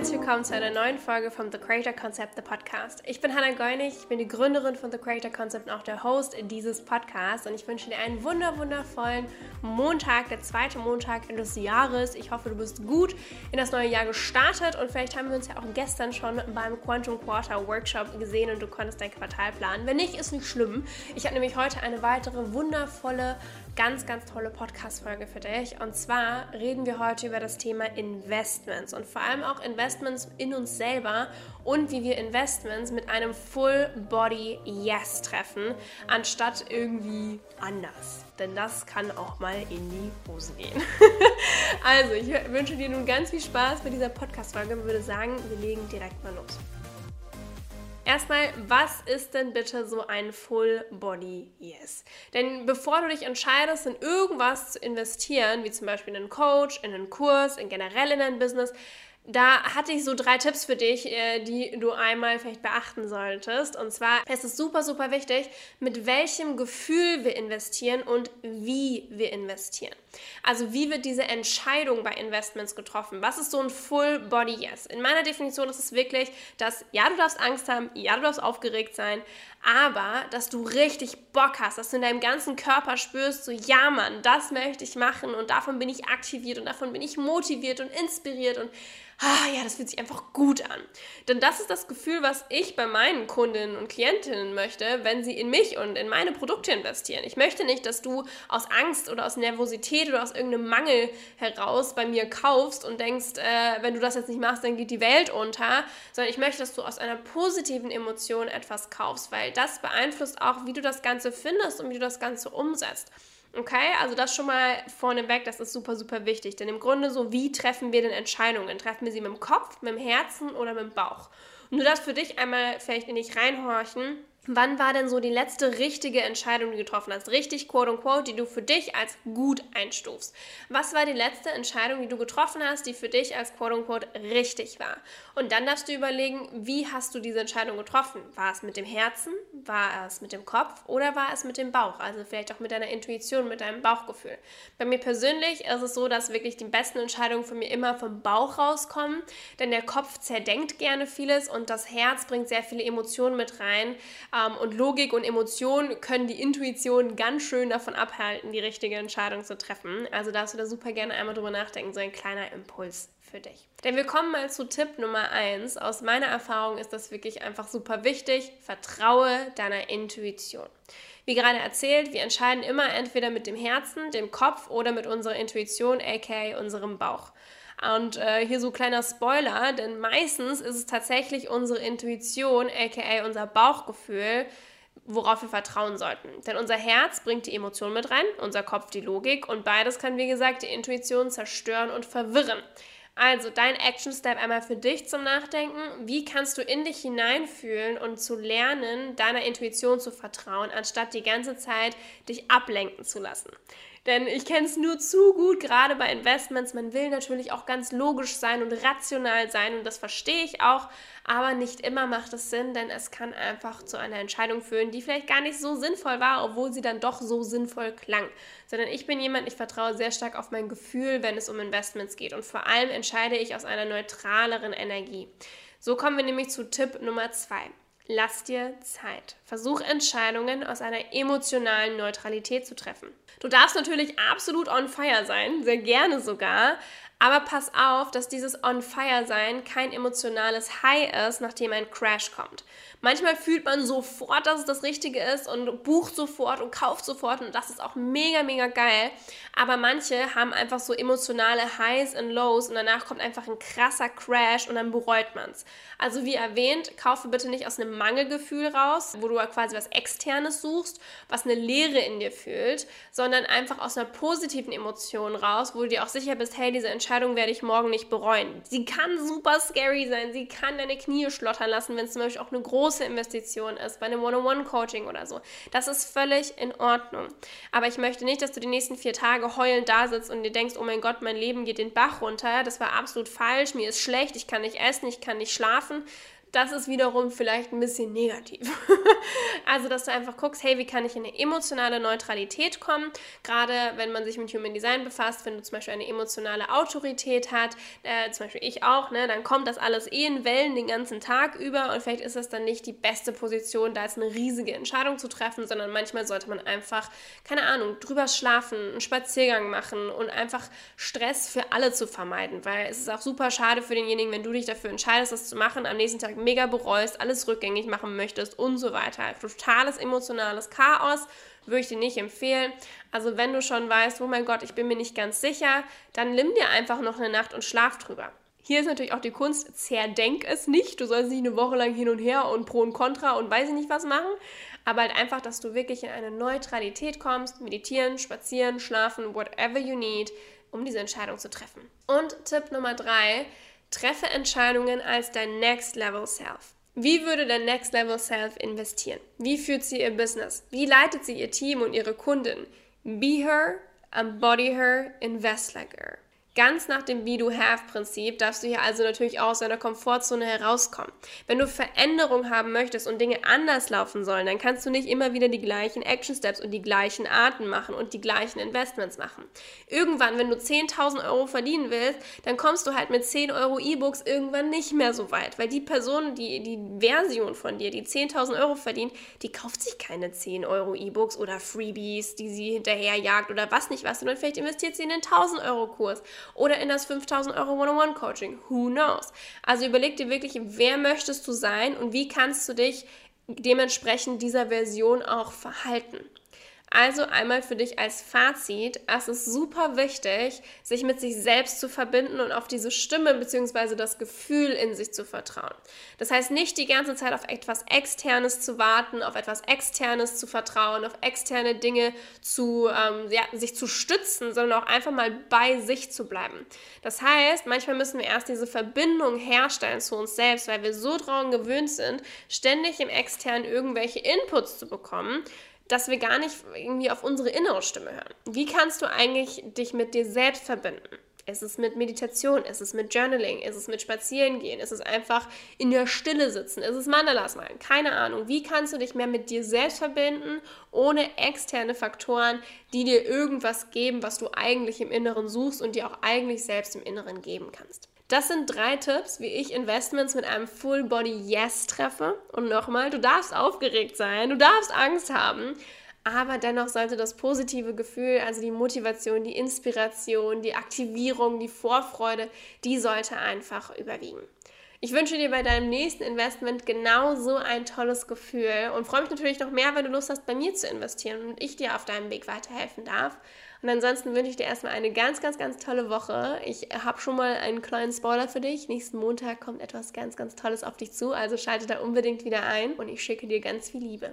herzlich willkommen zu einer neuen Folge vom The Creator Concept, the Podcast. Ich bin Hannah Geunig, ich bin die Gründerin von The Creator Concept und auch der Host dieses Podcasts und ich wünsche dir einen wunder wundervollen Montag, der zweite Montag des Jahres. Ich hoffe, du bist gut in das neue Jahr gestartet und vielleicht haben wir uns ja auch gestern schon beim Quantum Quarter Workshop gesehen und du konntest dein Quartal planen. Wenn nicht, ist nicht schlimm. Ich habe nämlich heute eine weitere wundervolle ganz, ganz tolle Podcast-Folge für dich. Und zwar reden wir heute über das Thema Investments und vor allem auch Investments in uns selber und wie wir Investments mit einem Full-Body-Yes treffen, anstatt irgendwie anders. Denn das kann auch mal in die Hose gehen. also, ich wünsche dir nun ganz viel Spaß bei dieser Podcast-Folge und würde sagen, wir legen direkt mal los. Erstmal, was ist denn bitte so ein Full Body Yes? Denn bevor du dich entscheidest, in irgendwas zu investieren, wie zum Beispiel in einen Coach, in einen Kurs, in generell in ein Business, da hatte ich so drei Tipps für dich, äh, die du einmal vielleicht beachten solltest. Und zwar ist es super, super wichtig, mit welchem Gefühl wir investieren und wie wir investieren. Also wie wird diese Entscheidung bei Investments getroffen? Was ist so ein Full Body Yes? In meiner Definition ist es wirklich, dass ja, du darfst Angst haben, ja, du darfst aufgeregt sein, aber dass du richtig Bock hast, dass du in deinem ganzen Körper spürst, so ja Mann, das möchte ich machen und davon bin ich aktiviert und davon bin ich motiviert und inspiriert und ah ja, das fühlt sich einfach gut an. Denn das ist das Gefühl, was ich bei meinen Kundinnen und Klientinnen möchte, wenn sie in mich und in meine Produkte investieren. Ich möchte nicht, dass du aus Angst oder aus Nervosität oder aus irgendeinem Mangel heraus bei mir kaufst und denkst, äh, wenn du das jetzt nicht machst, dann geht die Welt unter, sondern ich möchte, dass du aus einer positiven Emotion etwas kaufst, weil das beeinflusst auch, wie du das Ganze findest und wie du das Ganze umsetzt. Okay, also das schon mal vorneweg, das ist super, super wichtig. Denn im Grunde so, wie treffen wir denn Entscheidungen? Treffen wir sie mit dem Kopf, mit dem Herzen oder mit dem Bauch? Du darfst für dich einmal vielleicht in dich reinhorchen Wann war denn so die letzte richtige Entscheidung, die du getroffen hast? Richtig, quote unquote, die du für dich als gut einstufst. Was war die letzte Entscheidung, die du getroffen hast, die für dich als quote unquote richtig war? Und dann darfst du überlegen, wie hast du diese Entscheidung getroffen? War es mit dem Herzen? War es mit dem Kopf? Oder war es mit dem Bauch? Also vielleicht auch mit deiner Intuition, mit deinem Bauchgefühl. Bei mir persönlich ist es so, dass wirklich die besten Entscheidungen von mir immer vom Bauch rauskommen, denn der Kopf zerdenkt gerne vieles und das Herz bringt sehr viele Emotionen mit rein ähm, und Logik und Emotion können die Intuition ganz schön davon abhalten, die richtige Entscheidung zu treffen. Also darfst du da super gerne einmal drüber nachdenken, so ein kleiner Impuls für dich. Denn wir kommen mal zu Tipp Nummer 1. Aus meiner Erfahrung ist das wirklich einfach super wichtig. Vertraue deiner Intuition. Wie gerade erzählt, wir entscheiden immer entweder mit dem Herzen, dem Kopf oder mit unserer Intuition, aka unserem Bauch. Und äh, hier so kleiner Spoiler, denn meistens ist es tatsächlich unsere Intuition, aka unser Bauchgefühl, worauf wir vertrauen sollten. Denn unser Herz bringt die Emotion mit rein, unser Kopf die Logik und beides kann, wie gesagt, die Intuition zerstören und verwirren. Also dein Action Step einmal für dich zum Nachdenken. Wie kannst du in dich hineinfühlen und zu lernen, deiner Intuition zu vertrauen, anstatt die ganze Zeit dich ablenken zu lassen? Denn ich kenne es nur zu gut, gerade bei Investments. Man will natürlich auch ganz logisch sein und rational sein und das verstehe ich auch. Aber nicht immer macht es Sinn, denn es kann einfach zu einer Entscheidung führen, die vielleicht gar nicht so sinnvoll war, obwohl sie dann doch so sinnvoll klang. Sondern ich bin jemand, ich vertraue sehr stark auf mein Gefühl, wenn es um Investments geht. Und vor allem entscheide ich aus einer neutraleren Energie. So kommen wir nämlich zu Tipp Nummer zwei. Lass dir Zeit. Versuch Entscheidungen aus einer emotionalen Neutralität zu treffen. Du darfst natürlich absolut on fire sein, sehr gerne sogar, aber pass auf, dass dieses On Fire sein kein emotionales High ist, nachdem ein Crash kommt. Manchmal fühlt man sofort, dass es das Richtige ist und bucht sofort und kauft sofort und das ist auch mega, mega geil. Aber manche haben einfach so emotionale Highs und Lows und danach kommt einfach ein krasser Crash und dann bereut man es. Also wie erwähnt, kaufe bitte nicht aus einem Mangelgefühl raus, wo du quasi was Externes suchst, was eine Leere in dir fühlt, sondern einfach aus einer positiven Emotion raus, wo du dir auch sicher bist, hey, diese Entscheidung Entscheidung werde ich morgen nicht bereuen. Sie kann super scary sein, sie kann deine Knie schlottern lassen, wenn es zum Beispiel auch eine große Investition ist, bei einem One-on-One-Coaching oder so. Das ist völlig in Ordnung. Aber ich möchte nicht, dass du die nächsten vier Tage heulend da sitzt und dir denkst, oh mein Gott, mein Leben geht den Bach runter, das war absolut falsch, mir ist schlecht, ich kann nicht essen, ich kann nicht schlafen das ist wiederum vielleicht ein bisschen negativ. also, dass du einfach guckst, hey, wie kann ich in eine emotionale Neutralität kommen? Gerade wenn man sich mit Human Design befasst, wenn du zum Beispiel eine emotionale Autorität hast, äh, zum Beispiel ich auch, ne, dann kommt das alles eh in Wellen den ganzen Tag über und vielleicht ist das dann nicht die beste Position, da jetzt eine riesige Entscheidung zu treffen, sondern manchmal sollte man einfach, keine Ahnung, drüber schlafen, einen Spaziergang machen und einfach Stress für alle zu vermeiden, weil es ist auch super schade für denjenigen, wenn du dich dafür entscheidest, das zu machen, am nächsten Tag mega bereust, alles rückgängig machen möchtest und so weiter. Totales emotionales Chaos würde ich dir nicht empfehlen. Also wenn du schon weißt, oh mein Gott, ich bin mir nicht ganz sicher, dann nimm dir einfach noch eine Nacht und schlaf drüber. Hier ist natürlich auch die Kunst, zerdenk es nicht. Du sollst nicht eine Woche lang hin und her und Pro und Contra und weiß ich nicht was machen. Aber halt einfach, dass du wirklich in eine Neutralität kommst, meditieren, spazieren, schlafen, whatever you need, um diese Entscheidung zu treffen. Und Tipp Nummer drei, treffe Entscheidungen als dein Next Level Self. Wie würde der Next Level Self investieren? Wie führt sie ihr Business? Wie leitet sie ihr Team und ihre Kunden? Be her, embody her, invest like her. Ganz nach dem Be-Do-Have-Prinzip darfst du hier also natürlich auch aus deiner Komfortzone herauskommen. Wenn du Veränderung haben möchtest und Dinge anders laufen sollen, dann kannst du nicht immer wieder die gleichen Action Steps und die gleichen Arten machen und die gleichen Investments machen. Irgendwann, wenn du 10.000 Euro verdienen willst, dann kommst du halt mit 10 Euro E-Books irgendwann nicht mehr so weit, weil die Person, die, die Version von dir, die 10.000 Euro verdient, die kauft sich keine 10 Euro E-Books oder Freebies, die sie hinterherjagt oder was nicht was, sondern vielleicht investiert sie in einen 1.000 Euro Kurs oder in das 5000 Euro One-on-One-Coaching. Who knows? Also überleg dir wirklich, wer möchtest du sein und wie kannst du dich dementsprechend dieser Version auch verhalten. Also einmal für dich als Fazit, es ist super wichtig, sich mit sich selbst zu verbinden und auf diese Stimme bzw. das Gefühl in sich zu vertrauen. Das heißt nicht die ganze Zeit auf etwas Externes zu warten, auf etwas Externes zu vertrauen, auf externe Dinge zu, ähm, ja, sich zu stützen, sondern auch einfach mal bei sich zu bleiben. Das heißt, manchmal müssen wir erst diese Verbindung herstellen zu uns selbst, weil wir so daran gewöhnt sind, ständig im Externen irgendwelche Inputs zu bekommen, dass wir gar nicht irgendwie auf unsere innere Stimme hören. Wie kannst du eigentlich dich mit dir selbst verbinden? Ist es mit Meditation? Ist es mit Journaling? Ist es mit Spazierengehen? Ist es einfach in der Stille sitzen? Ist es Mandalas malen? Keine Ahnung. Wie kannst du dich mehr mit dir selbst verbinden, ohne externe Faktoren, die dir irgendwas geben, was du eigentlich im Inneren suchst und dir auch eigentlich selbst im Inneren geben kannst? Das sind drei Tipps, wie ich Investments mit einem Full Body Yes treffe. Und nochmal, du darfst aufgeregt sein, du darfst Angst haben, aber dennoch sollte das positive Gefühl, also die Motivation, die Inspiration, die Aktivierung, die Vorfreude, die sollte einfach überwiegen. Ich wünsche dir bei deinem nächsten Investment genau so ein tolles Gefühl und freue mich natürlich noch mehr, wenn du Lust hast, bei mir zu investieren und ich dir auf deinem Weg weiterhelfen darf. Und ansonsten wünsche ich dir erstmal eine ganz, ganz, ganz tolle Woche. Ich habe schon mal einen kleinen Spoiler für dich. Nächsten Montag kommt etwas ganz, ganz Tolles auf dich zu. Also schalte da unbedingt wieder ein und ich schicke dir ganz viel Liebe.